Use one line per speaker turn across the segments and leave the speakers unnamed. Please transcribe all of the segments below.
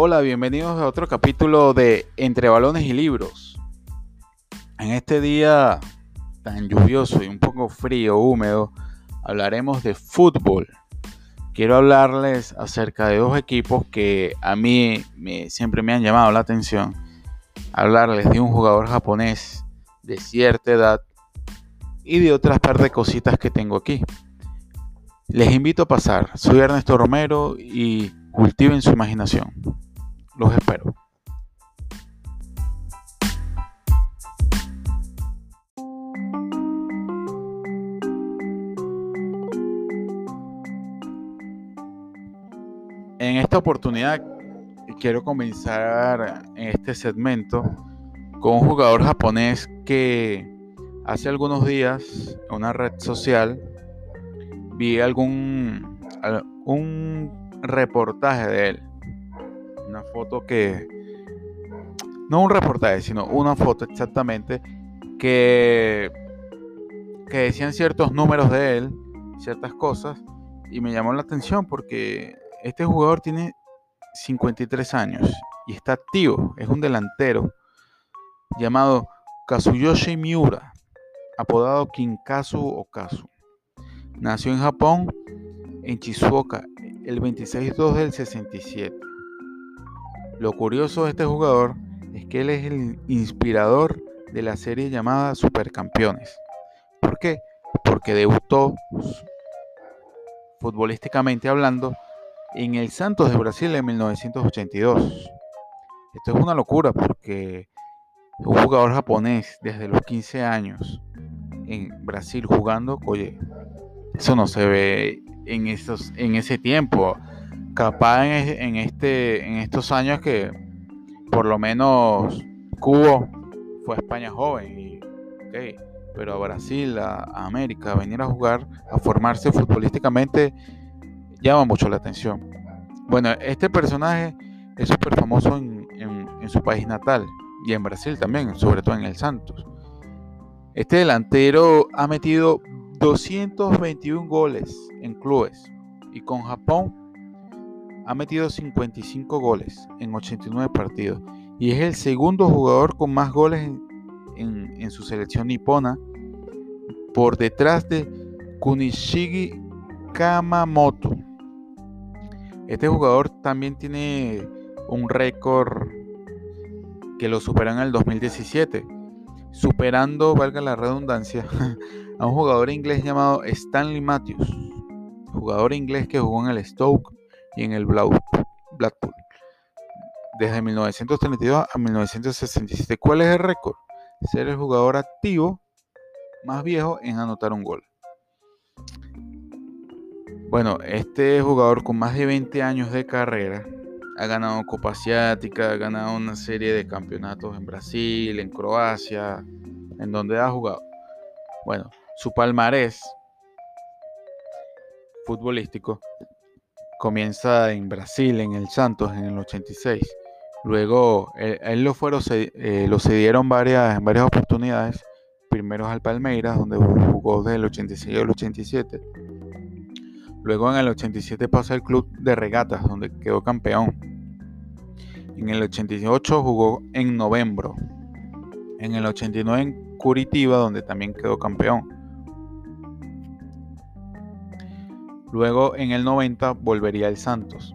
Hola, bienvenidos a otro capítulo de Entre Balones y Libros. En este día tan lluvioso y un poco frío, húmedo, hablaremos de fútbol. Quiero hablarles acerca de dos equipos que a mí siempre me han llamado la atención. Hablarles de un jugador japonés de cierta edad y de otras par de cositas que tengo aquí. Les invito a pasar. Soy Ernesto Romero y cultiven su imaginación. Los espero. En esta oportunidad quiero comenzar en este segmento con un jugador japonés que hace algunos días en una red social vi algún un reportaje de él una foto que, no un reportaje, sino una foto exactamente que, que decían ciertos números de él, ciertas cosas, y me llamó la atención porque este jugador tiene 53 años y está activo, es un delantero llamado Kazuyoshi Miura, apodado Kinkazu Okazu. Nació en Japón, en Shizuoka, el 26-2 del 67. Lo curioso de este jugador es que él es el inspirador de la serie llamada Supercampeones. ¿Por qué? Porque debutó futbolísticamente hablando en el Santos de Brasil en 1982. Esto es una locura porque un jugador japonés desde los 15 años en Brasil jugando, oye, eso no se ve en, esos, en ese tiempo capaz en, este, en estos años que por lo menos Cubo fue a España joven, pero a Brasil, a, América, venir a jugar, a formarse futbolísticamente, llama mucho la atención. Bueno, este personaje es súper famoso en, en su país natal y en Brasil también, sobre todo en el Santos. Este delantero ha metido 221 goles en clubes y con Japón ha metido 55 goles en 89 partidos y es el segundo jugador con más goles en, su selección nipona por detrás de Kunishigi Kamamoto. Este jugador también tiene un récord que lo supera en el 2017, superando, valga la redundancia, a un jugador inglés llamado Stanley Matthews, jugador inglés que jugó en el Stoke y en el Blackpool desde 1932 a 1967. ¿Cuál es el récord? Ser el jugador activo más viejo en anotar un gol. Bueno, este jugador con más de 20 años de carrera ha ganado Copa Asiática, ha ganado una serie de campeonatos en Brasil, en Croacia, en donde ha jugado. Bueno, su palmarés futbolístico comienza en Brasil, en el Santos, en el 86. Luego, él, lo, fueron, eh, lo cedieron varias, en varias oportunidades. Primero al Palmeiras, donde jugó desde el 86 al 87. Luego en el 87 pasa al club de regatas, donde quedó campeón. En el 88 jugó en Novembro. En el 89 en Curitiba, donde también quedó campeón. Luego en el 90 volvería al Santos.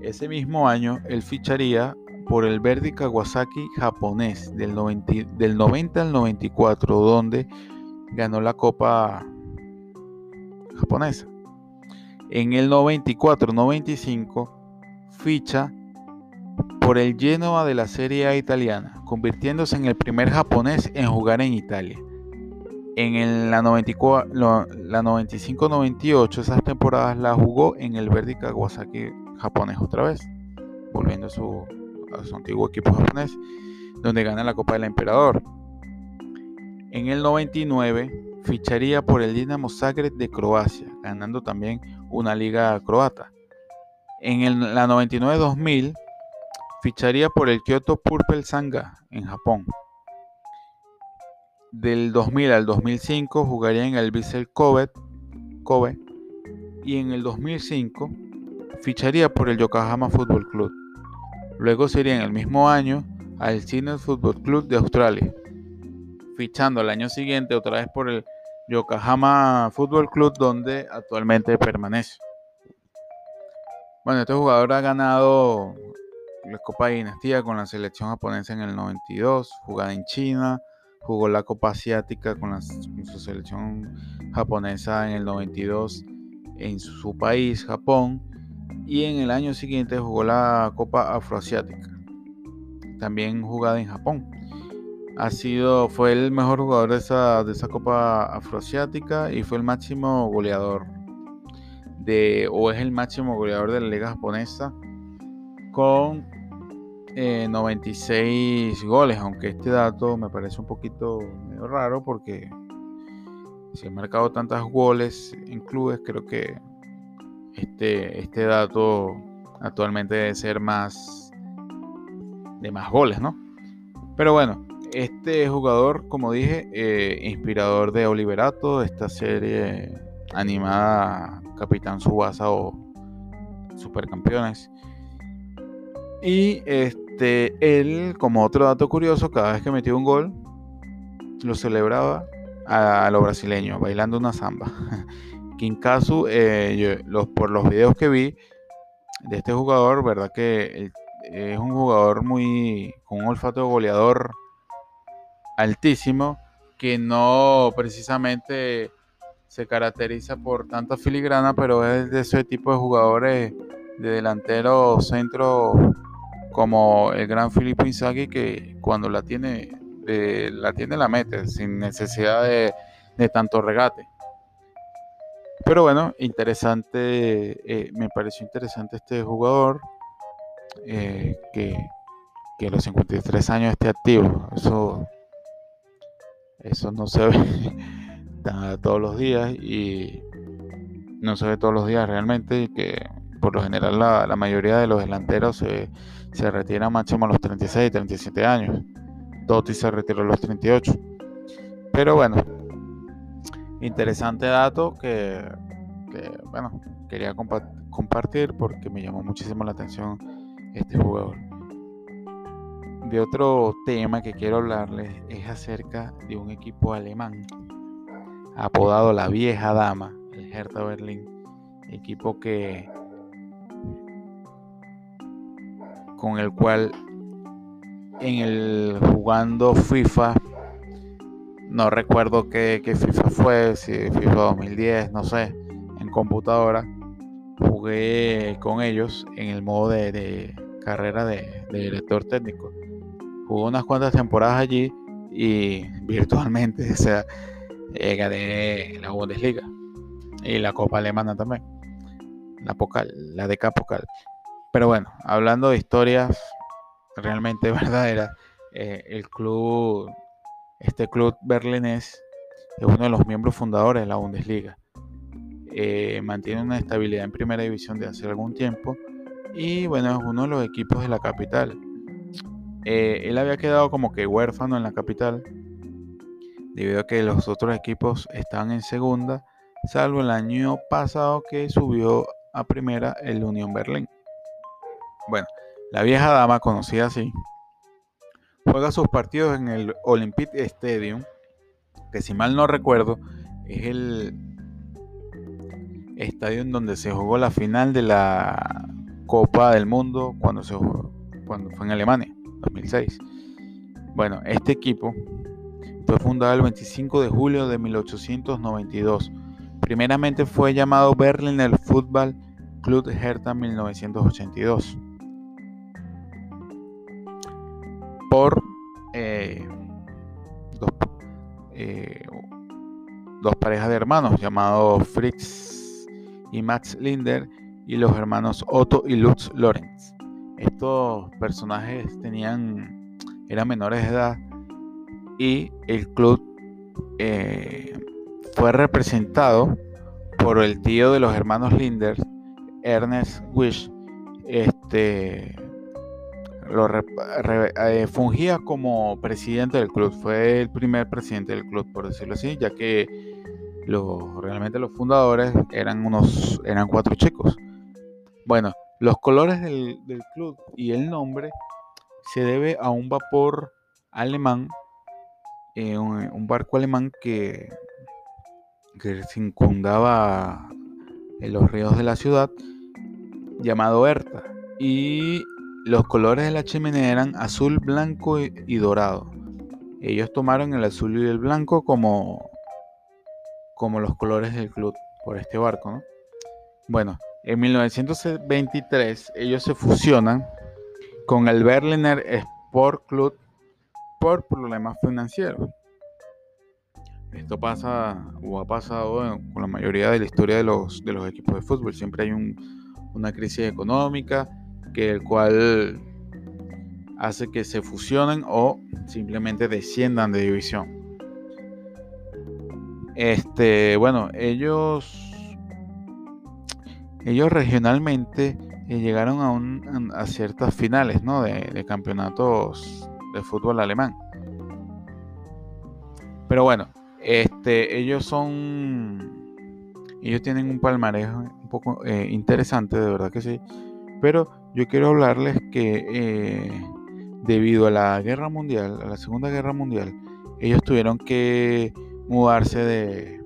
Ese mismo año él ficharía por el Verdi Kawasaki japonés del 90, del 90 al 94, donde ganó la Copa japonesa. En el 94-95 ficha por el Genoa de la Serie A italiana, convirtiéndose en el primer japonés en jugar en Italia. En la, 95-98, esas temporadas la jugó en el Verdi Kawasaki japonés otra vez, volviendo a su, antiguo equipo japonés, donde gana la Copa del Emperador. En el 99 ficharía por el Dinamo Zagreb de Croacia, ganando también una liga croata. En la 99-2000 ficharía por el Kyoto Purple Sanga en Japón. Del 2000 al 2005 jugaría en el Vissel Kobe, y en el 2005 ficharía por el Yokohama Football Club. Luego sería en el mismo año al Sydney Football Club de Australia, fichando el año siguiente otra vez por el Yokohama Football Club donde actualmente permanece. Bueno, este jugador ha ganado la Copa de Dinastía con la selección japonesa en el 92, jugada en China, jugó la Copa Asiática con, su selección japonesa en el 92 en su país, Japón, y en el año siguiente jugó la Copa Afroasiática, también jugada en Japón. Ha sido, fue el mejor jugador de esa, de esa Copa Afroasiática y fue el máximo goleador de, o es el máximo goleador de la liga japonesa con 96 eh, goles, aunque este dato me parece un poquito medio raro porque si ha marcado tantos goles en clubes, creo que este, este dato actualmente debe ser más de más goles, ¿no? Pero bueno, este jugador, como dije, eh, inspirador de Oliverato, esta serie animada Capitán Subasa o Supercampeones. Y este, él, como otro dato curioso, cada vez que metía un gol, lo celebraba a, lo brasileño, bailando una samba. Kinkazu, eh, por los videos que vi de este jugador, verdad que es un jugador muy con un olfato goleador altísimo, que no precisamente se caracteriza por tanta filigrana, pero es de ese tipo de jugadores de delantero centro como el gran Filippo Inzaghi que cuando la tiene la tiene la mete sin necesidad de, tanto regate. Pero bueno, interesante, eh, me pareció interesante este jugador eh, que, que, a los 53 años esté activo. Eso, eso no se ve todos los días y no se ve todos los días realmente que por lo general la, mayoría de los delanteros se, se retiran máximo a los 36, 37 años. Totti se retiró a los 38. Pero bueno, interesante dato que, bueno, quería compartir porque me llamó muchísimo la atención este jugador. De otro tema que quiero hablarles es acerca de un equipo alemán apodado la vieja dama, el Hertha Berlín, equipo que con el cual en el jugando FIFA no recuerdo qué, FIFA fue, si FIFA 2010, no sé, en computadora jugué con ellos en el modo de, carrera de, director técnico. Jugué unas cuantas temporadas allí y virtualmente, o sea, de la Bundesliga y la Copa Alemana también, la Pocal, la DK Pocal. Pero bueno, hablando de historias realmente verdaderas, eh, el club, este club berlinés es uno de los miembros fundadores de la Bundesliga. Eh, mantiene una estabilidad en primera división de hace algún tiempo y bueno, es uno de los equipos de la capital. Eh, él había quedado como que huérfano en la capital debido a que los otros equipos están en segunda, salvo el año pasado que subió a primera el Unión Berlín. Bueno, la vieja dama, conocida así, juega sus partidos en el Olympic Stadium, que si mal no recuerdo, es el estadio en donde se jugó la final de la Copa del Mundo cuando, se cuando fue en Alemania, 2006. Bueno, este equipo fue fundado el 25 de julio de 1892. Primeramente fue llamado Berliner Football Club Hertha 1982. Por eh, eh, dos, parejas de hermanos llamados Fritz y Max Linder y los hermanos Otto y Lutz Lorenz. Estos personajes tenían, eran menores de edad y el club eh, fue representado por el tío de los hermanos Linder, Ernest Wish, este, lo eh, fungía como presidente del club, fue el primer presidente del club, por decirlo así, ya que realmente los fundadores eran unos, eran cuatro chicos. Bueno, Los colores del, club y el nombre se debe a un vapor alemán, eh, un, barco alemán que, que circundaba en los ríos de la ciudad, llamado Herta. Y los colores de la chimenea eran azul, blanco y, dorado. Ellos tomaron el azul y el blanco como, como los colores del club por este barco, ¿no? Bueno, en 1923 ellos se fusionan con el Berliner Sport Club por problemas financieros. Esto pasa o ha pasado con la mayoría de la historia de los, de los equipos de fútbol. Siempre hay una crisis económica que el cual hace que se fusionen o simplemente desciendan de división. Este, bueno, ellos ellos regionalmente eh, llegaron a, un, a, ciertas finales ¿no? de, campeonatos de fútbol alemán. Pero bueno, este, ellos son, ellos tienen un palmarés un poco eh, interesante, de verdad que sí. Pero yo quiero hablarles que eh, debido a la guerra mundial, a la segunda guerra mundial, ellos tuvieron que mudarse de,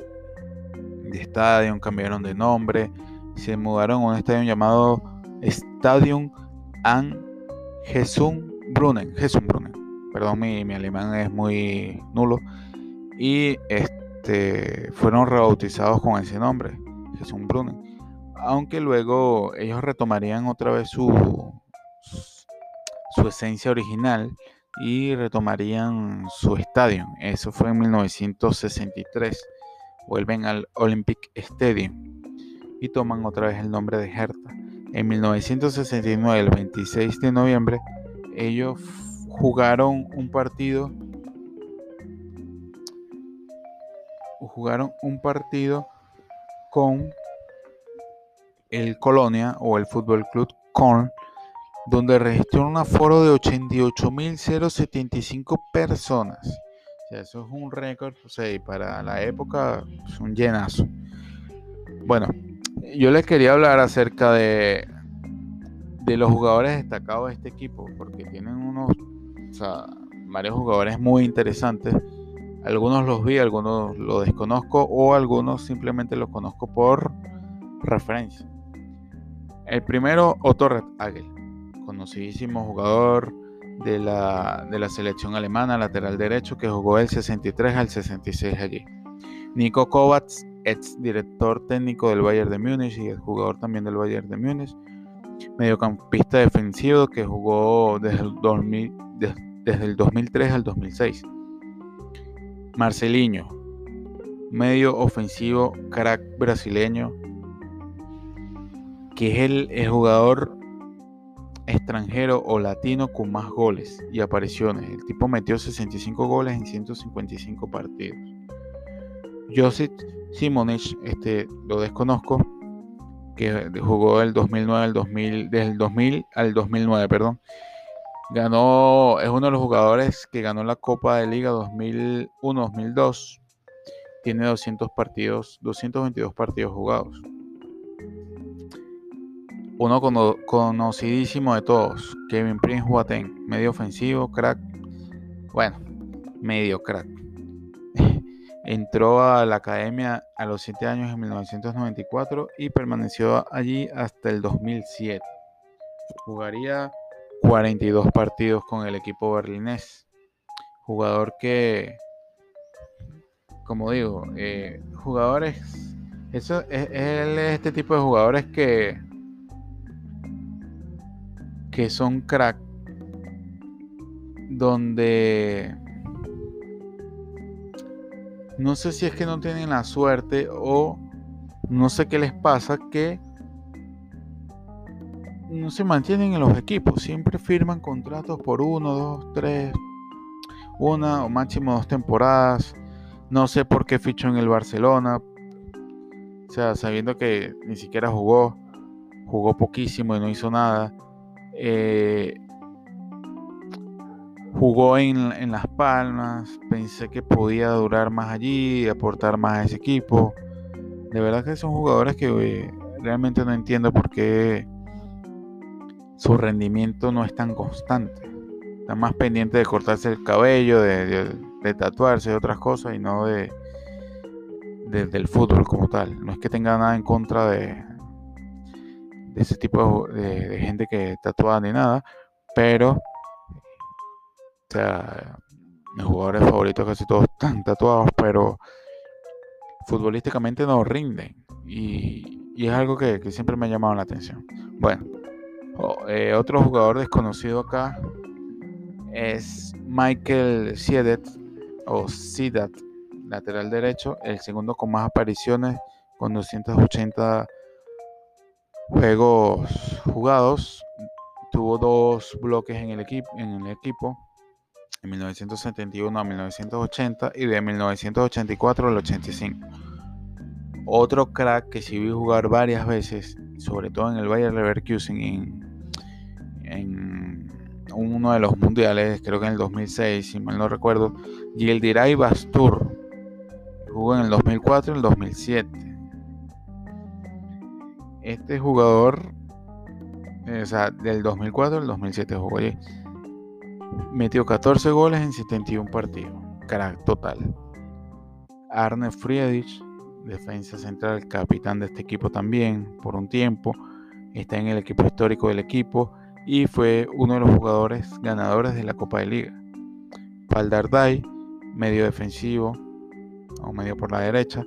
de estadio, cambiaron de nombre, se mudaron a un estadio llamado Stadium an Brunnen, Brunnen. Perdón, mi, mi, alemán es muy nulo. Y este, fueron rebautizados con ese nombre, Brunnen aunque luego ellos retomarían otra vez su, su esencia original y retomarían su estadio. Eso fue en 1963. Vuelven al Olympic Stadium y toman otra vez el nombre de Hertha. En 1969, el 26 de noviembre, ellos jugaron un partido. Jugaron un partido con el Colonia o el Fútbol Club Con, donde registró un aforo de 88.075 personas. O sea, eso es un récord, o sea, y para la época es un llenazo. Bueno, yo les quería hablar acerca de, de los jugadores destacados de este equipo, porque tienen unos, varios jugadores muy interesantes. Algunos los vi, algunos los desconozco o algunos simplemente los conozco por referencia. El primero, Otto Agel, conocidísimo jugador de la, de la selección alemana, lateral derecho, que jugó del 63 al 66 allí. Nico Kovacs, ex director técnico del Bayern de Múnich y el jugador también del Bayern de Múnich. Mediocampista defensivo que jugó desde el, 2000, desde el 2003 al 2006. Marcelinho, medio ofensivo, crack brasileño, que es el, jugador extranjero o latino con más goles y apariciones. El tipo metió 65 goles en 155 partidos. Josip Simonich, este lo desconozco, que jugó del 2009 al 2000, desde el 2000 al 2009, perdón. Ganó, es uno de los jugadores que ganó la Copa de Liga 2001-2002. Tiene 200 partidos, 222 partidos jugados uno conocidísimo de todos, Kevin Prince Boateng, medio ofensivo, crack, bueno, medio crack. Entró a la academia a los 7 años en 1994 y permaneció allí hasta el 2007. Jugaría 42 partidos con el equipo berlinés. Jugador que, como digo, eh, jugadores, eso es, es este tipo de jugadores que que son crack, donde no sé si es que no tienen la suerte o no sé qué les pasa que no se mantienen en los equipos, siempre firman contratos por uno, dos, tres, una o máximo dos temporadas. No sé por qué fichó en el Barcelona, o sea, sabiendo que ni siquiera jugó, jugó poquísimo y no hizo nada. Eh, jugó en, Las Palmas, pensé que podía durar más allí, aportar más a ese equipo. De verdad que son jugadores que eh, realmente no entiendo por qué su rendimiento no es tan constante. Está más pendiente de cortarse el cabello, de, tatuarse, de otras cosas y no de, del fútbol como tal. No es que tenga nada en contra de, de ese tipo de, gente que tatúa ni nada, pero o sea, mis jugadores favoritos casi todos están tatuados, pero futbolísticamente no rinden. Y, es algo que, siempre me ha llamado la atención. Bueno, eh, otro jugador desconocido acá es Michael Siedet o Sidat, lateral derecho, el segundo con más apariciones con 280 juegos jugados. Tuvo dos bloques en el, equipo, en el equipo, en 1971 a 1980 y de 1984 al 85. Otro crack que sí vi jugar varias veces, sobre todo en el Bayer Leverkusen en, en uno de los mundiales, creo que en el 2006, si mal no recuerdo, Gildiray Bastur. Jugó en el 2004 y el 2007 este jugador, o sea, del 2004 al 2007 jugó allí. Metió 14 goles en 71 partidos. Crack total. Arne Friedrich, defensa central, capitán de este equipo también por un tiempo. Está en el equipo histórico del equipo y fue uno de los jugadores ganadores de la Copa de Liga. Paldardai, medio defensivo o medio por la derecha.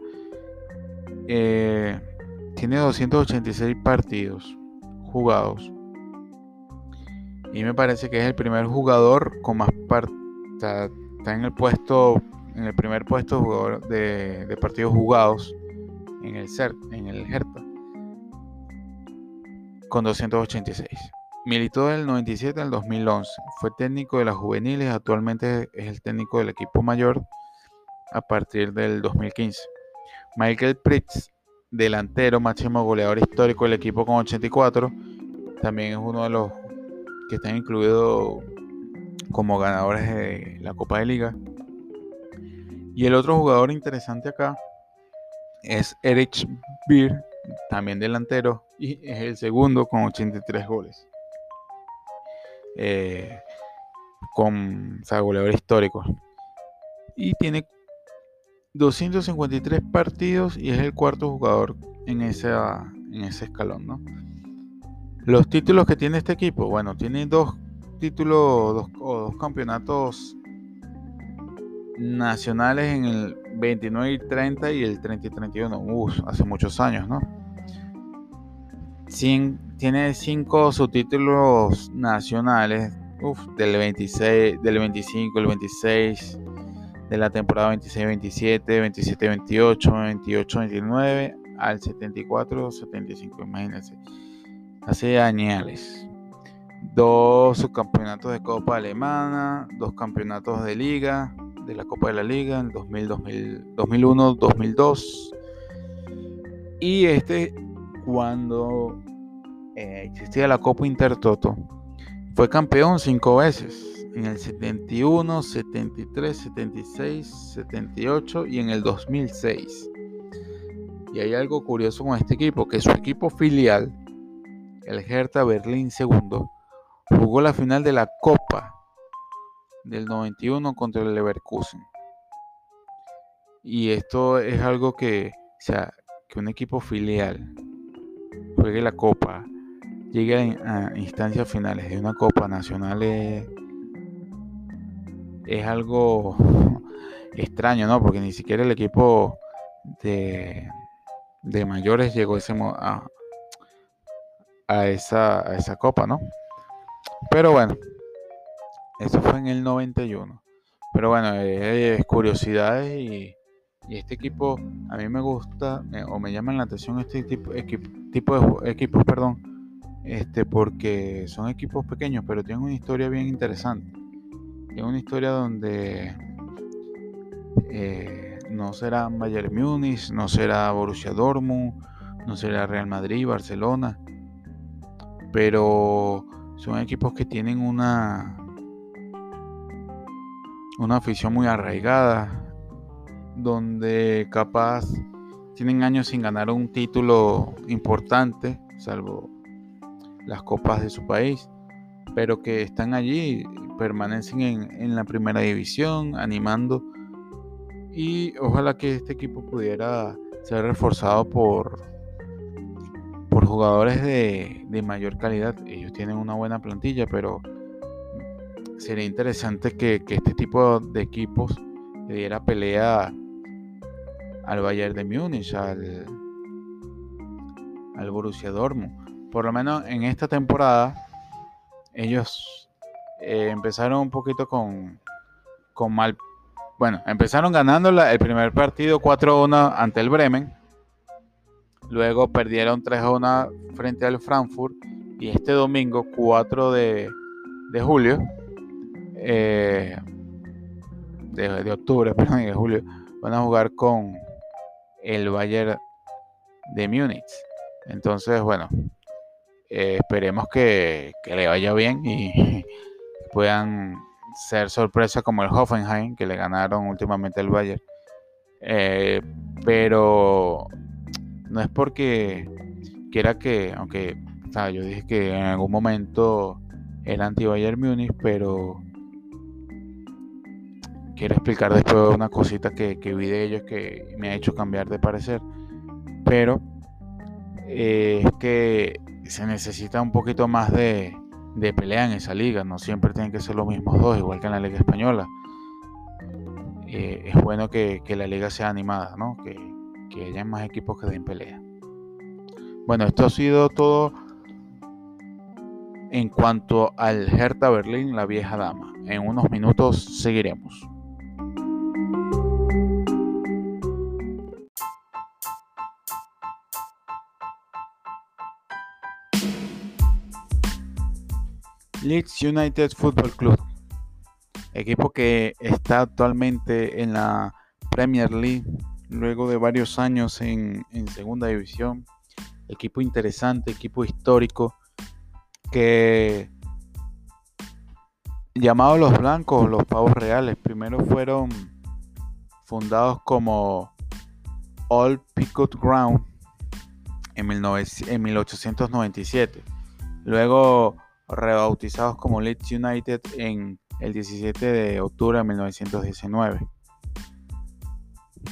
Eh, tiene 286 partidos jugados. Y me parece que es el primer jugador con más partidos. Está, en el puesto. En el primer puesto de, de partidos jugados en el CERT, en el Hertha. Con 286. Militó del 97 al 2011. Fue técnico de las juveniles. Actualmente es el técnico del equipo mayor a partir del 2015. Michael Pritz delantero, máximo goleador histórico del equipo con 84. También es uno de los que están incluidos como ganadores de la Copa de Liga. Y el otro jugador interesante acá es Erich Beer, también delantero, y es el segundo con 83 goles. Eh, con o goleador histórico. Y tiene 253 partidos y es el cuarto jugador en, en ese escalón, ¿no? Los títulos que tiene este equipo, bueno, tiene dos títulos dos, o dos campeonatos nacionales en el 29 y 30 y el 30 y 31, Uf, hace muchos años, ¿no? tiene cinco subtítulos nacionales, uf, del 26, del 25, el 26, de la temporada 26-27, 27-28, 28-29 al 74-75, imagínense. Hace años. Dos subcampeonatos de Copa Alemana, dos campeonatos de Liga, de la Copa de la Liga en 2001, 2002. Y este, cuando eh, existía la Copa Intertoto, fue campeón cinco veces en el 71, 73, 76, 78 y en el 2006. Y hay algo curioso con este equipo, que su equipo filial, el Hertha Berlín II, jugó la final de la Copa del 91 contra el Leverkusen. Y esto es algo que, o sea, que un equipo filial juegue la Copa, llegue a, instancias finales de una Copa Nacional algo extraño, ¿no? Porque ni siquiera el equipo de, de mayores llegó ese, a, a, esa, a esa copa, ¿no? Pero bueno, eso fue en el 91. Pero bueno, es, curiosidades y, y, este equipo a mí me gusta o me llaman la atención este tipo, tipo de equipos, perdón, este, porque son equipos pequeños, pero tienen una historia bien interesante. Es una historia donde eh, no será Bayern Múnich, no será Borussia Dortmund, no será Real Madrid, Barcelona, pero son equipos que tienen una una afición muy arraigada, donde capaz tienen años sin ganar un título importante, salvo las copas de su país, pero que están allí, permanecen en, la primera división, animando. Y ojalá que este equipo pudiera ser reforzado por, por jugadores de, mayor calidad. Ellos tienen una buena plantilla, pero sería interesante que, que este tipo de equipos le diera pelea al Bayern de Múnich, al, al Borussia Dortmund. Por lo menos en esta temporada ellos eh, empezaron un poquito con, con mal... Bueno, empezaron ganando el primer partido 4-1 ante el Bremen. Luego perdieron 3-1 frente al Frankfurt. Y este domingo, 4 de, de julio, eh, de, octubre, perdón, de julio, van a jugar con el Bayern de Múnich. Entonces, bueno, eh, esperemos que, le vaya bien y puedan ser sorpresa como el Hoffenheim, que le ganaron últimamente el Bayern. Eh, pero no es porque quiera que, aunque yo dije que en algún momento era anti-Bayern Múnich, pero quiero explicar después una cosita que, vi de ellos que me ha hecho cambiar de parecer. Pero eh, es que se necesita un poquito más de, pelea en esa liga. No siempre tienen que ser los mismos dos, igual que en la liga española. Eh, es bueno que, la liga sea animada, ¿no? Que, que haya más equipos que den pelea. Bueno, esto ha sido todo en cuanto al Hertha Berlín, la vieja dama. En unos minutos seguiremos. Leeds United Football Club, equipo que está actualmente en la Premier League luego de varios años en, segunda división. Equipo interesante, equipo histórico que llamado los blancos, los pavos reales, primero fueron fundados como All Picot Ground en, en 1897. Luego rebautizados como Leeds United en el 17 de octubre de 1919.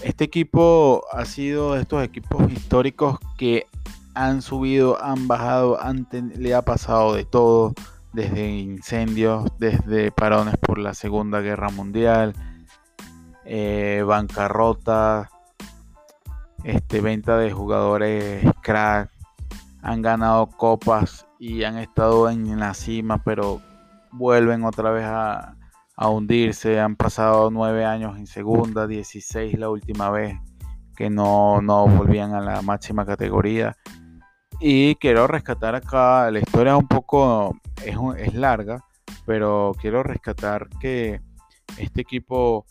Este equipo ha sido de estos equipos históricos que han subido, han bajado, le ha pasado de todo, desde incendios, desde parones por la Segunda Guerra Mundial, eh, bancarrota, este, venta de jugadores crack, han ganado copas y han estado en la cima, pero vuelven otra vez a, hundirse. Han pasado nueve años en segunda, 16 la última vez que no, volvían a la máxima categoría. Y quiero rescatar acá, la historia es un poco, es, es larga, pero quiero rescatar que este equipo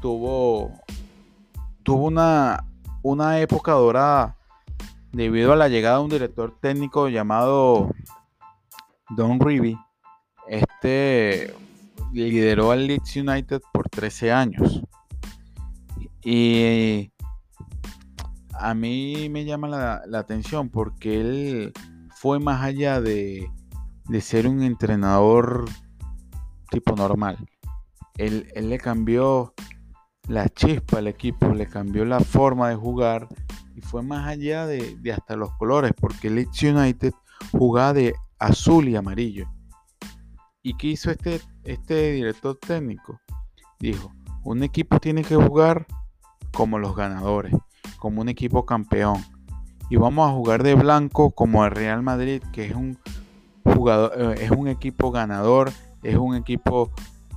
tuvo, tuvo una, una época dorada debido a la llegada de un director técnico llamado Don Rivy, este lideró al Leeds United por 13 años. Y a mí me llama la, atención porque él fue más allá de, de, ser un entrenador tipo normal. Él, él le cambió la chispa al equipo, le cambió la forma de jugar fue más allá de, hasta los colores, porque Leeds United jugaba de azul y amarillo. ¿Y qué hizo este, este director técnico? Dijo, un equipo tiene que jugar como los ganadores, como un equipo campeón. Y vamos a jugar de blanco como el Real Madrid, que es un jugador, eh, es un equipo ganador, es un equipo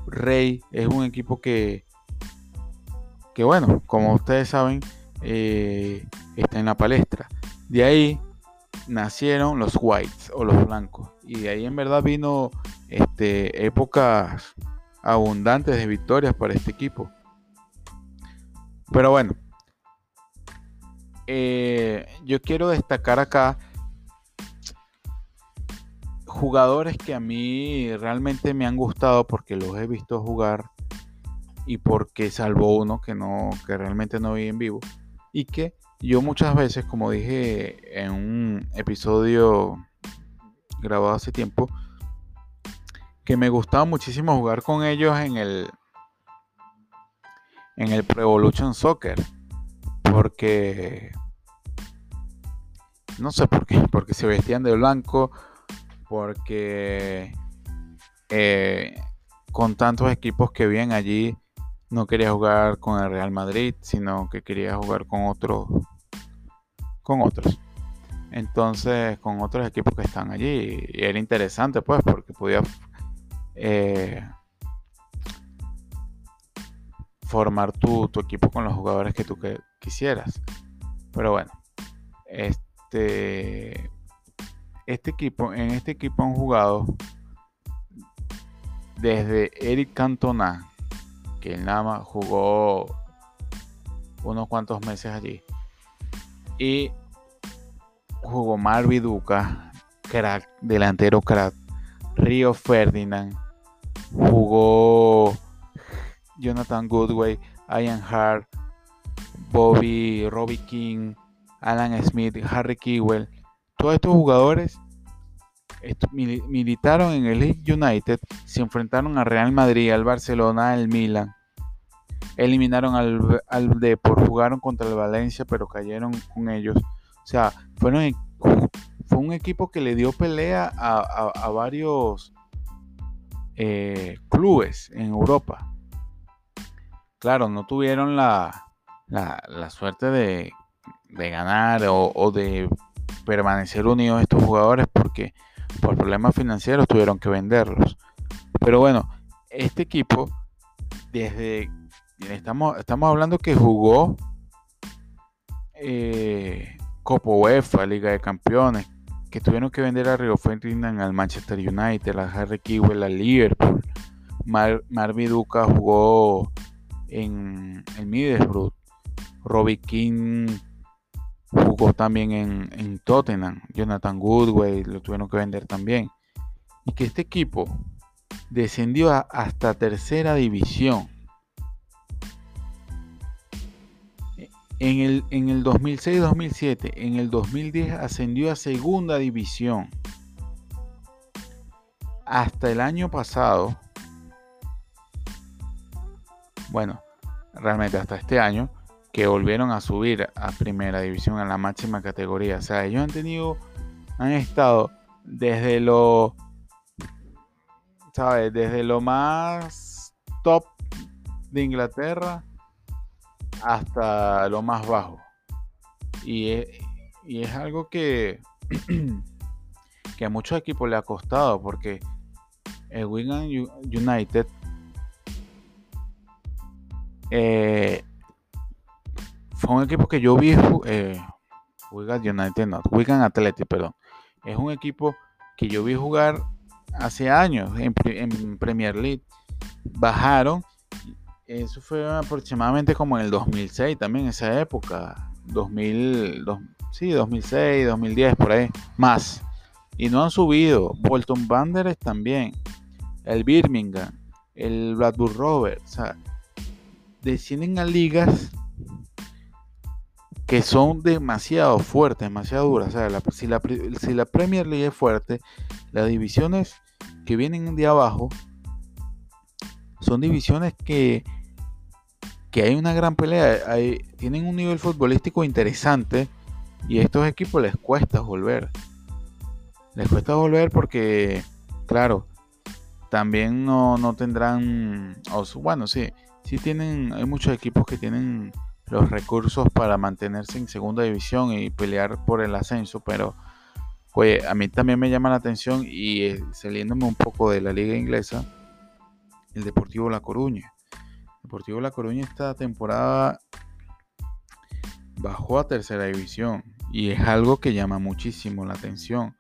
rey, es un equipo que, que bueno, como ustedes saben, eh, está en la palestra. De ahí nacieron los whites o los blancos. Y de ahí en verdad vino este, épocas abundantes de victorias para este equipo. Pero bueno, eh, yo quiero destacar acá jugadores que a mí realmente me han gustado porque los he visto jugar y porque salvo uno que no que realmente no vi en vivo y que yo muchas veces, como dije en un episodio grabado hace tiempo, que me gustaba muchísimo jugar con ellos en el en el Pro Evolution Soccer porque no sé por qué, porque se vestían de blanco, porque eh, con tantos equipos que vienen allí no quería jugar con el Real Madrid, sino que quería jugar con otros con otros. Entonces, con otros equipos que están allí. Y era interesante, pues, porque podía eh, formar tu, equipo con los jugadores que tú quisieras. Pero bueno, este, este equipo, en este equipo han jugado desde Eric Cantona, que el Nama jugó unos cuantos meses allí, y jugó Marvi Duca, crack, delantero crack, Río Ferdinand, jugó Jonathan Goodway, Ian Hart, Bobby, Robbie King, Alan Smith, Harry Kewell, todos estos jugadores militaron en el United, se enfrentaron al Real Madrid, al Barcelona, al Milan, eliminaron al, al Depor, jugaron contra el Valencia, pero cayeron con ellos. O sea, fueron, fue un equipo que le dio pelea a, varios eh, clubes en Europa. Claro, no tuvieron la, la, suerte de, de ganar o, o de permanecer unidos estos jugadores porque por problemas financieros tuvieron que venderlos. Pero bueno, este equipo, desde estamos, estamos hablando que jugó eh, Copa UEFA, Liga de Campeones, que tuvieron que vender a Rio Ferdinand al Manchester United, a Harry Kewell al Liverpool. Mar, Duca jugó en el Middlesbrough. Robbie King Jugó también en, Tottenham. Jonathan Goodway lo tuvieron que vender también. Y que este equipo descendió hasta tercera división. En el, en el 2006-2007, en el 2010 ascendió a segunda división. Hasta el año pasado, bueno, realmente hasta este año, que volvieron a subir a primera división, a la máxima categoría. O sea, ellos han tenido, han estado desde lo, ¿sabes? Desde lo más top de Inglaterra hasta lo más bajo. Y es, y es algo que, que a muchos equipos le ha costado porque el Wigan United eh, fue un equipo que yo vi, eh, Wigan United, no, Wigan Athletic, perdón. Es un equipo que yo vi jugar hace años en, Premier League. Bajaron, eso fue aproximadamente como en el 2006 también, esa época. 2000, sí, 2006, 2010, por ahí, más. Y no han subido. Bolton Wanderers también. El Birmingham, el Blackburn Rovers. O sea, descienden a ligas que son demasiado fuertes, demasiado duras. O sea, si, la, si, la, Premier League es fuerte, las divisiones que vienen de abajo son divisiones que, que hay una gran pelea, tienen un nivel futbolístico interesante y a estos equipos les cuesta volver. Les cuesta volver porque, claro, también no, no tendrán, bueno, sí, sí tienen, hay muchos equipos que tienen los recursos para mantenerse en segunda división y pelear por el ascenso, pero pues a mí también me llama la atención y eh, saliéndome un poco de la liga inglesa, el Deportivo La Coruña. Deportivo La Coruña esta temporada bajó a tercera división y es algo que llama muchísimo la atención,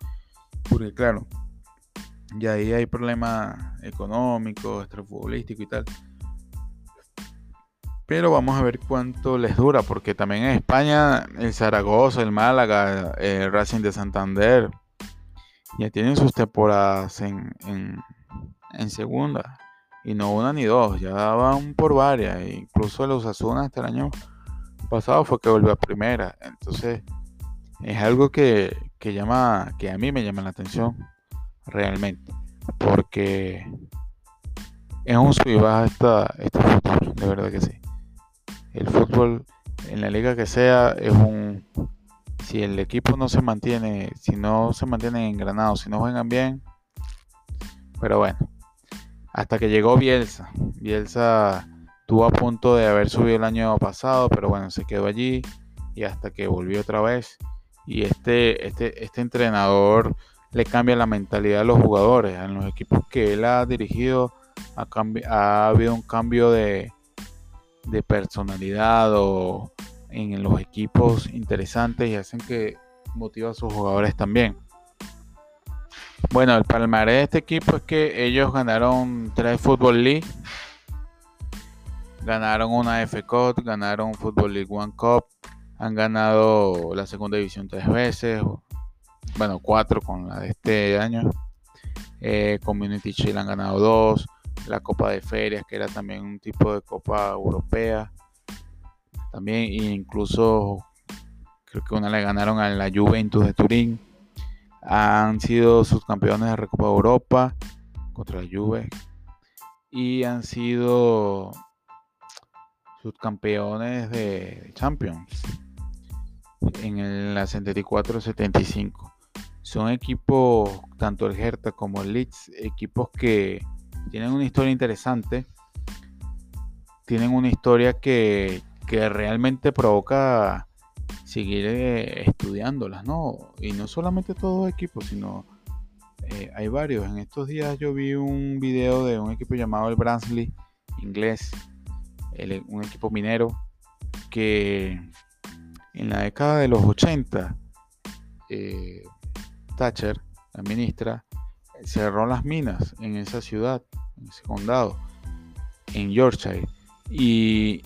porque claro, ya ahí hay problemas económicos, extrafutbolísticos y tal pero vamos a ver cuánto les dura, porque también en España el Zaragoza, el Málaga, el Racing de Santander ya tienen sus temporadas en, en, segunda. Y no una ni dos, ya van por varias. E incluso los Osasuna hasta el año pasado fue que volvió a primera. Entonces es algo que, que, llama, que a mí me llama la atención. realmente, porque es un sub y baja esta, este fútbol, de verdad que sí. El fútbol en la liga que sea es un si el equipo no se mantiene, si no se mantienen engranados, si no juegan bien, pero bueno, hasta que llegó Bielsa. Bielsa estuvo a punto de haber subido el año pasado, pero bueno, se quedó allí y hasta que volvió otra vez. Y este, este, este entrenador le cambia la mentalidad a los jugadores. En los equipos que él ha dirigido ha, ha habido un cambio de, de personalidad o en los equipos interesantes y hacen que motiva a sus jugadores también. Bueno, el palmarés de este equipo es que ellos ganaron tres Football League, ganaron una F Cup, ganaron Football League One Cup, han ganado la segunda división tres veces, bueno, cuatro con la de este año. Eh, Community Shield han ganado dos, la Copa de Ferias, que era también un tipo de Copa Europea. También incluso creo que una le ganaron a la Juventus de Turín. Han sido subcampeones de Recopa Europa contra la Juve y han sido subcampeones de Champions en la 74-75. Son equipos, tanto el Hertha como el Leeds, equipos que tienen una historia interesante. Tienen una historia que, que realmente provoca seguir eh, estudiándolas, ¿no? Y no solamente todos equipos, sino eh, hay varios. En estos días yo vi un video de un equipo llamado el Bransley, inglés, un equipo minero, que en la década de los 80, eh, Thatcher, la ministra, cerró las minas en esa ciudad, en ese condado, en Yorkshire. Y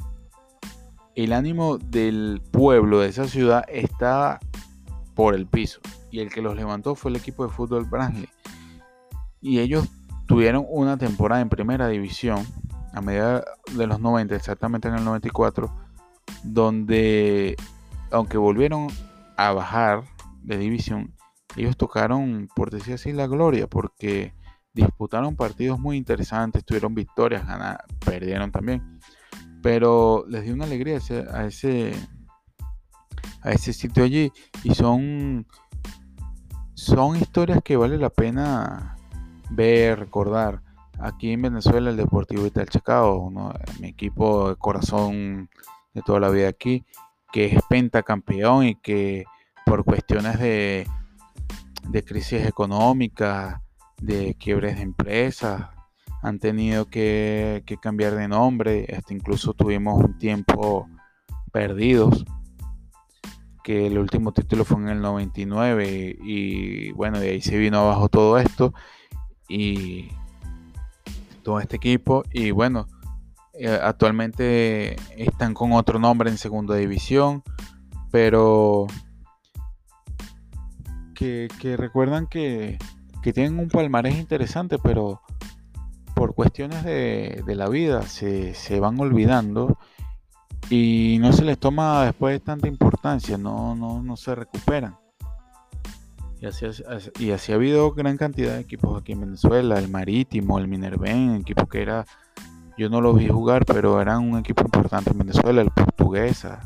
el ánimo del pueblo de esa ciudad está por el piso. Y el que los levantó fue el equipo de fútbol Bransley. Y ellos tuvieron una temporada en primera división a mediados de los 90, exactamente en el 94, donde aunque volvieron a bajar de división, ellos tocaron, por decir así, la gloria, porque disputaron partidos muy interesantes, tuvieron victorias, ganaron, perdieron también pero les dio una alegría a ese, a ese sitio allí y son, son historias que vale la pena ver, recordar. Aquí en Venezuela el Deportivo Vital Chacao, mi equipo de corazón de toda la vida aquí, que es pentacampeón y que por cuestiones de, de crisis económica, de quiebres de empresas, han tenido que, cambiar de nombre, este, incluso tuvimos un tiempo perdidos, que el último título fue en el 99 y bueno, de ahí se vino abajo todo esto y todo este equipo y bueno, eh, actualmente están con otro nombre en segunda división, pero que, recuerdan que, que tienen un palmarés interesante, pero por cuestiones de, la vida se, van olvidando y no se les toma después tanta importancia, no, no, se recuperan. Y así, y así ha habido gran cantidad de equipos aquí en Venezuela, el Marítimo, el Minerven, equipo que era, yo no lo vi jugar, pero eran un equipo importante en Venezuela, el Portuguesa,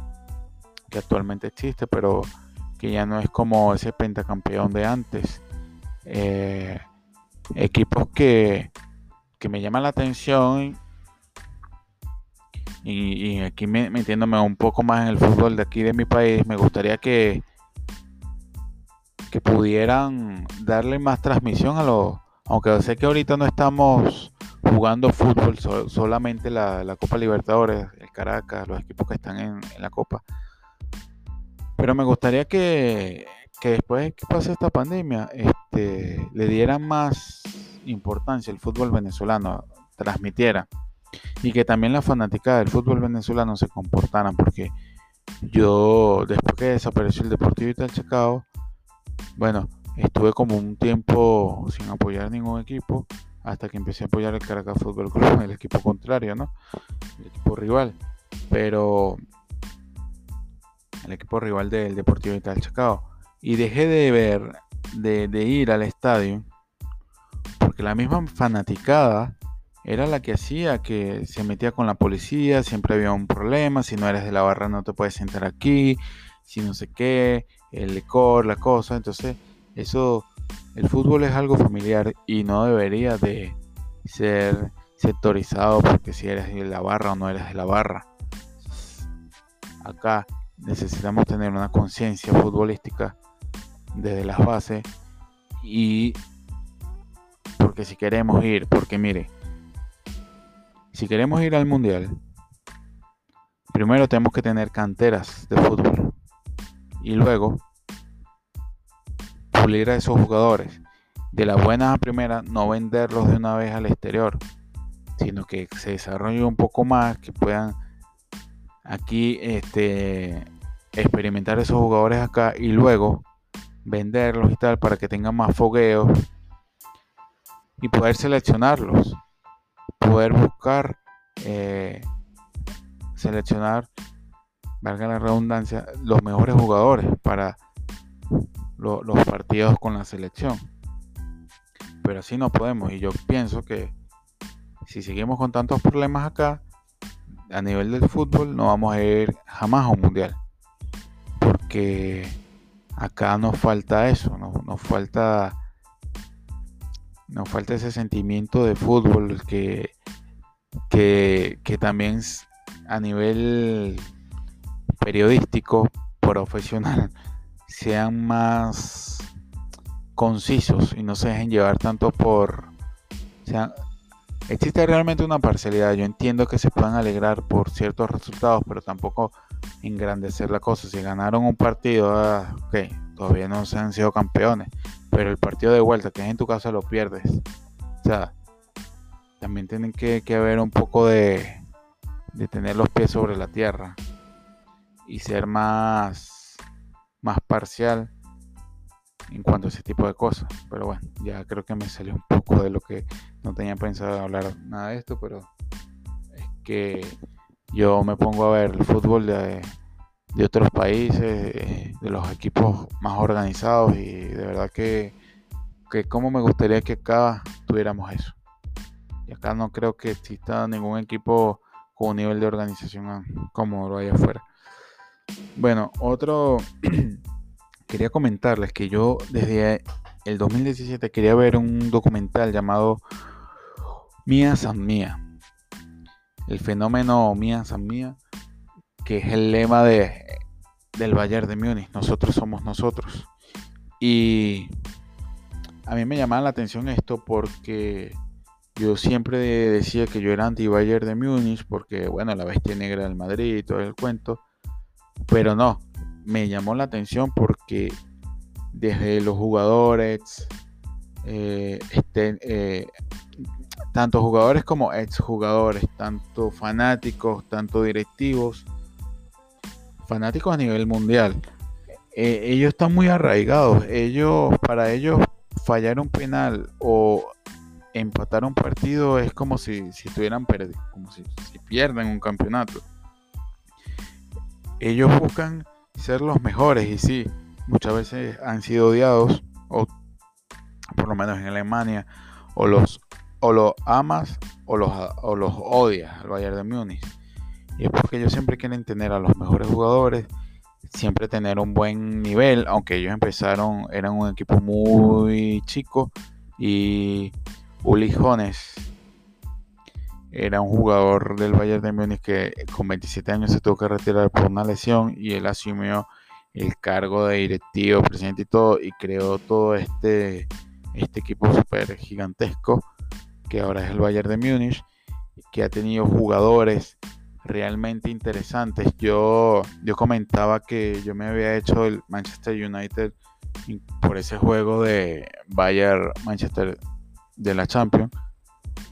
que actualmente existe, pero que ya no es como ese pentacampeón de antes. Eh, equipos que, que me llama la atención y, aquí metiéndome un poco más en el fútbol de aquí de mi país, me gustaría que, que pudieran darle más transmisión a los, aunque sé que ahorita no estamos jugando fútbol, solamente la, Copa Libertadores, el Caracas, los equipos que están en, la Copa. Pero me gustaría que, que después que pase esta pandemia, este, le dieran más importancia el fútbol venezolano transmitiera y que también la fanática del fútbol venezolano se comportaran porque yo después que desapareció el Deportivo Vital Chacao bueno estuve como un tiempo sin apoyar ningún equipo hasta que empecé a apoyar el Caracas Fútbol Club el equipo contrario no el equipo rival. Pero el equipo rival del Deportivo Vital Chacao. Y dejé de ver de ir al estadio la misma fanaticada era la que hacía que se metía con la policía, siempre había un problema, si no eres de la barra no te puedes sentar aquí, si no sé qué, el licor, la cosa, entonces eso, el fútbol es algo familiar y no debería de ser sectorizado porque si eres de la barra o no eres de la barra. Acá necesitamos tener una conciencia futbolística desde las bases y porque si queremos ir, porque mire, si queremos ir al mundial, primero tenemos que tener canteras de fútbol y luego pulir a esos jugadores. De la buena a primera, no venderlos de una vez al exterior, sino que se desarrolle un poco más, que puedan aquí este, experimentar esos jugadores acá y luego venderlos y tal para que tengan más fogueos y poder seleccionarlos, poder buscar, eh, seleccionar, valga la redundancia, los mejores jugadores para los partidos con la selección. Pero así no podemos y yo pienso que si seguimos con tantos problemas acá, a nivel del fútbol, no vamos a ir jamás a un mundial. Porque acá nos falta eso, nos, falta nos falta ese sentimiento de fútbol que, que, que también a nivel periodístico, profesional, sean más concisos y no se dejen llevar tanto por... Sean, existe realmente una parcialidad. Yo entiendo que se puedan alegrar por ciertos resultados, pero tampoco engrandecer la cosa. Si ganaron un partido, ah, ok, todavía no se han sido campeones, pero el partido de vuelta, que es en tu casa, lo pierdes. O sea, también tienen que, haber un poco de, de tener los pies sobre la tierra y ser más, más parcial en cuanto a ese tipo de cosas. Pero bueno, ya creo que me salió un poco de lo que no tenía pensado hablar nada de esto, pero es que yo me pongo a ver el fútbol de, de otros países, de los equipos más organizados y de verdad que, que como me gustaría que acá tuviéramos eso. Y acá no creo que exista ningún equipo con un nivel de organización como lo hay afuera. Bueno, otro quería comentarles que yo desde el 2017 quería ver un documental llamado Mía San Mía. El fenómeno Mía San Mía, que es el lema de, del Bayern de Múnich, nosotros somos nosotros. Y a mí me llamaba la atención esto porque yo siempre decía que yo era anti-Bayern de Múnich porque, bueno, la bestia negra del Madrid y todo el cuento. Pero no, me llamó la atención porque desde los jugadores, eh, este, eh, tanto jugadores como exjugadores, tanto fanáticos, tanto directivos, fanáticos a nivel mundial, eh, ellos están muy arraigados. Ellos, para ellos, fallar un penal o empatar un partido es como si, si estuvieran perdidos, como si, si un campeonato. Ellos buscan ser los mejores y sí, muchas veces han sido odiados o por lo menos en Alemania o los o los amas o los, o los odias al Bayern de Múnich. Y es porque ellos siempre quieren tener a los mejores jugadores siempre tener un buen nivel aunque ellos empezaron eran un equipo muy chico y Uli Jones era un jugador del Bayern de Múnich que con 27 años se tuvo que retirar por una lesión y él asumió el cargo de directivo, presidente y todo y creó todo este, este equipo súper gigantesco que ahora es el Bayern de Múnich que ha tenido jugadores realmente interesantes. Yo, yo comentaba que yo me había hecho el Manchester United por ese juego de Bayern Manchester de la Champions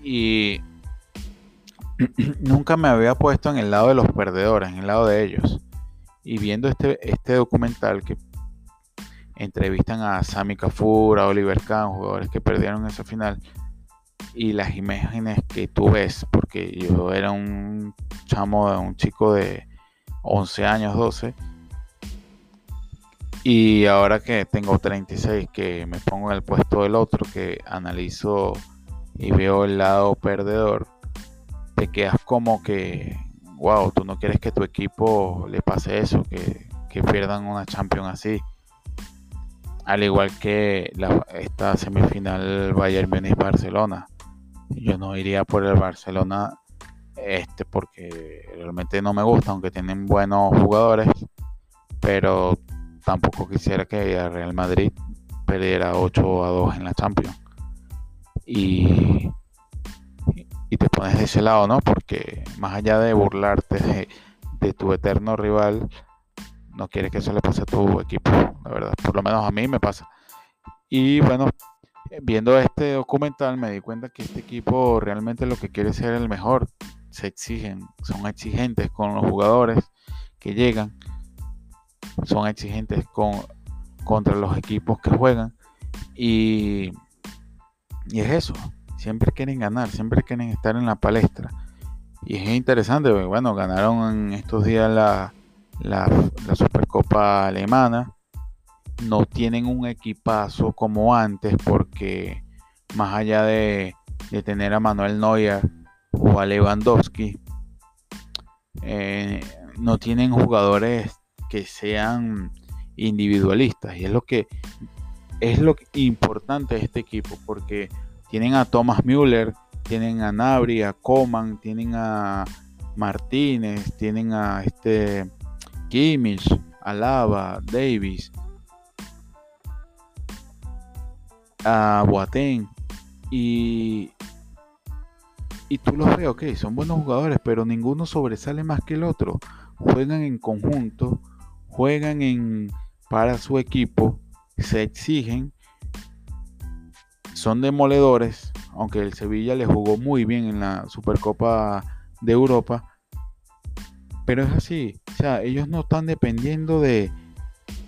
y nunca me había puesto en el lado de los perdedores, en el lado de ellos. Y viendo este, este documental que entrevistan a Sami Kafur, a Oliver Kahn, jugadores que perdieron esa final, y las imágenes que tú ves, porque yo era un chamo, un chico de 11 años, 12, y ahora que tengo 36, que me pongo en el puesto del otro, que analizo y veo el lado perdedor, te quedas como que, wow, tú no quieres que tu equipo le pase eso, que, pierdan una Champions así. Al igual que esta semifinal Bayern Munich Barcelona. Yo no iría por el Barcelona este porque realmente no me gusta, aunque tienen buenos jugadores, pero tampoco quisiera que el Real Madrid perdiera 8 a 2 en la Champions. Y, y te pones de ese lado, ¿no? Porque más allá de burlarte de, tu eterno rival, no quieres que eso le pase a tu equipo, la verdad. Por lo menos a mí me pasa. Y bueno, viendo este documental me di cuenta que este equipo realmente lo que quiere es ser el mejor. Se exigen, son exigentes con los jugadores que llegan, son exigentes con, contra los equipos que juegan y, y es eso, siempre quieren ganar, siempre quieren estar en la palestra. Y es interesante, bueno, ganaron en estos días la, la, Supercopa Alemana. No tienen un equipazo como antes porque más allá de, tener a Manuel Neuer o a Lewandowski, eh, no tienen jugadores que sean individualistas. Y es lo que es lo importante de este equipo porque tienen a Thomas Müller, tienen a Nabri, a Coman, tienen a Martínez, tienen a este Kimmich, Alaba, Davis, a y y tú los ves, ok, son buenos jugadores, pero ninguno sobresale más que el otro. Juegan en conjunto, juegan en para su equipo, se exigen son demoledores, aunque el Sevilla le jugó muy bien en la Supercopa de Europa. Pero es así, o sea, ellos no están dependiendo de,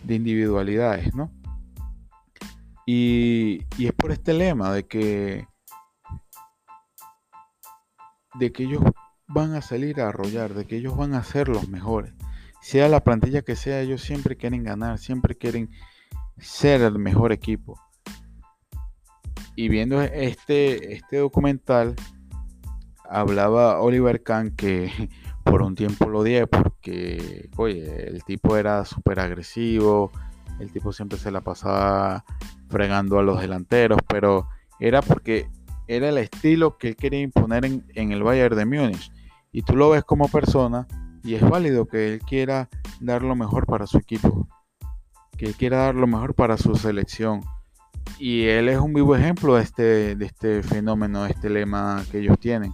individualidades, ¿no? Y, y, es por este lema de que, de que ellos van a salir a arrollar, de que ellos van a ser los mejores. Sea la plantilla que sea, ellos siempre quieren ganar, siempre quieren ser el mejor equipo y viendo este, este documental, hablaba Oliver Kahn que por un tiempo lo odié porque, oye, el tipo era súper agresivo, el tipo siempre se la pasaba fregando a los delanteros, pero era porque era el estilo que él quería imponer en, el Bayern de Múnich. Y tú lo ves como persona y es válido que él quiera dar lo mejor para su equipo, que él quiera dar lo mejor para su selección y él es un vivo ejemplo de este, de este fenómeno, de este lema que ellos tienen.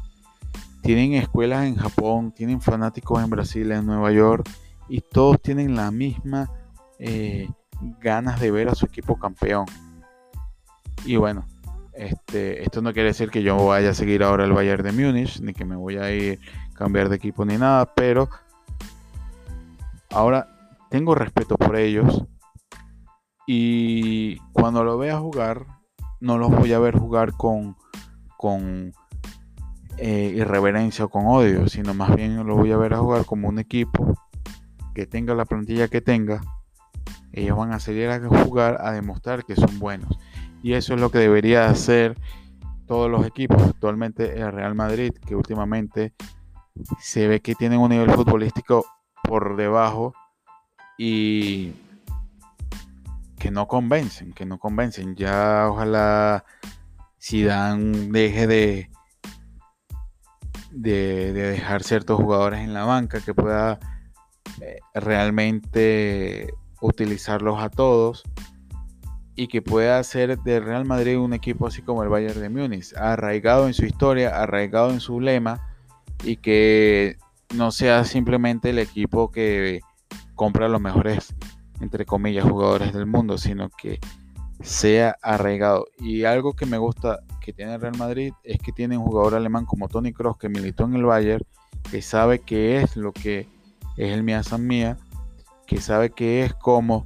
Tienen escuelas en Japón, tienen fanáticos en Brasil, en Nueva York, y todos tienen la misma eh, ganas de ver a su equipo campeón. Y bueno, este, esto no quiere decir que yo vaya a seguir ahora el Bayern de Múnich, ni que me voy a ir a cambiar de equipo ni nada, pero ahora tengo respeto por ellos, y cuando lo vea jugar, no los voy a ver jugar con, con eh, irreverencia o con odio, sino más bien lo voy a ver a jugar como un equipo que tenga la plantilla que tenga. Ellos van a salir a jugar a demostrar que son buenos. Y eso es lo que debería hacer todos los equipos. Actualmente el Real Madrid, que últimamente se ve que tienen un nivel futbolístico por debajo y que no convencen, que no convencen. Ya ojalá dan deje de, de, dejar ciertos jugadores en la banca, que pueda eh, realmente utilizarlos a todos y que pueda hacer de Real Madrid un equipo así como el Bayern de Múnich, arraigado en su historia, arraigado en su lema y que no sea simplemente el equipo que compra los mejores entre comillas, jugadores del mundo, sino que sea arraigado. Y algo que me gusta que tiene el Real Madrid es que tiene un jugador alemán como Tony Cross que militó en el Bayern, que sabe que es lo que es el Mía San Mía, que sabe que es como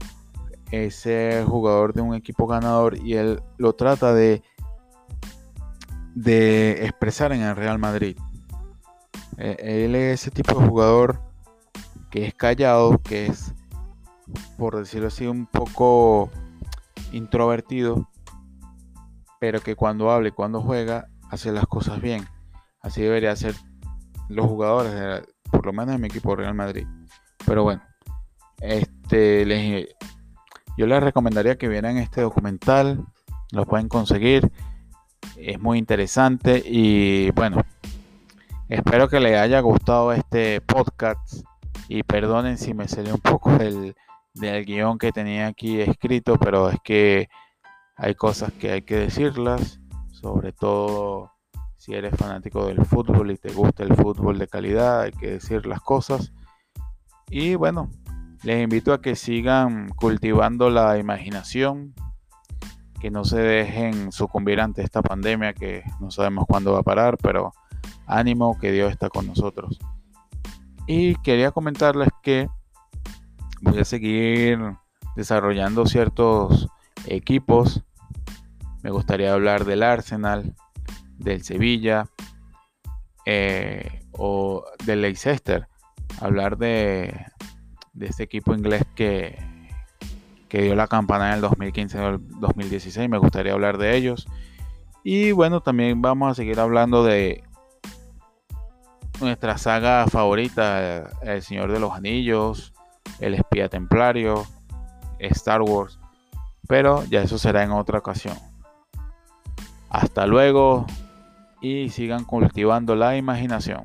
ese jugador de un equipo ganador y él lo trata de, de expresar en el Real Madrid. E, él es ese tipo de jugador que es callado, que es por decirlo así, un poco introvertido, pero que cuando habla y cuando juega hacer las cosas bien. Así debería ser los jugadores, por lo menos en mi equipo Real Madrid. Pero bueno, este, les, yo les recomendaría que vieran este documental, lo pueden conseguir, es muy interesante y bueno, espero que les haya gustado este podcast y perdonen si me salió un poco del, del guion que tenía aquí escrito, pero es que hay cosas que hay que decirlas, sobre todo si eres fanático del fútbol y te gusta el fútbol de calidad, hay que decir las cosas. Y bueno, les invito a que sigan cultivando la imaginación, que no se dejen sucumbir ante esta pandemia que no sabemos cuándo va a parar, pero ánimo que Dios está con nosotros. Y quería comentarles que voy a seguir desarrollando ciertos equipos. Me gustaría hablar del Arsenal, del Sevilla eh, o del Leicester. Hablar de, de este equipo inglés que, que dio la campana en el 2015 2016. Me gustaría hablar de ellos. Y bueno, también vamos a seguir hablando de nuestra saga favorita, El Señor de los Anillos, El Espía Templario, Star Wars. Pero ya eso será en otra ocasión. Hasta luego y sigan cultivando la imaginación.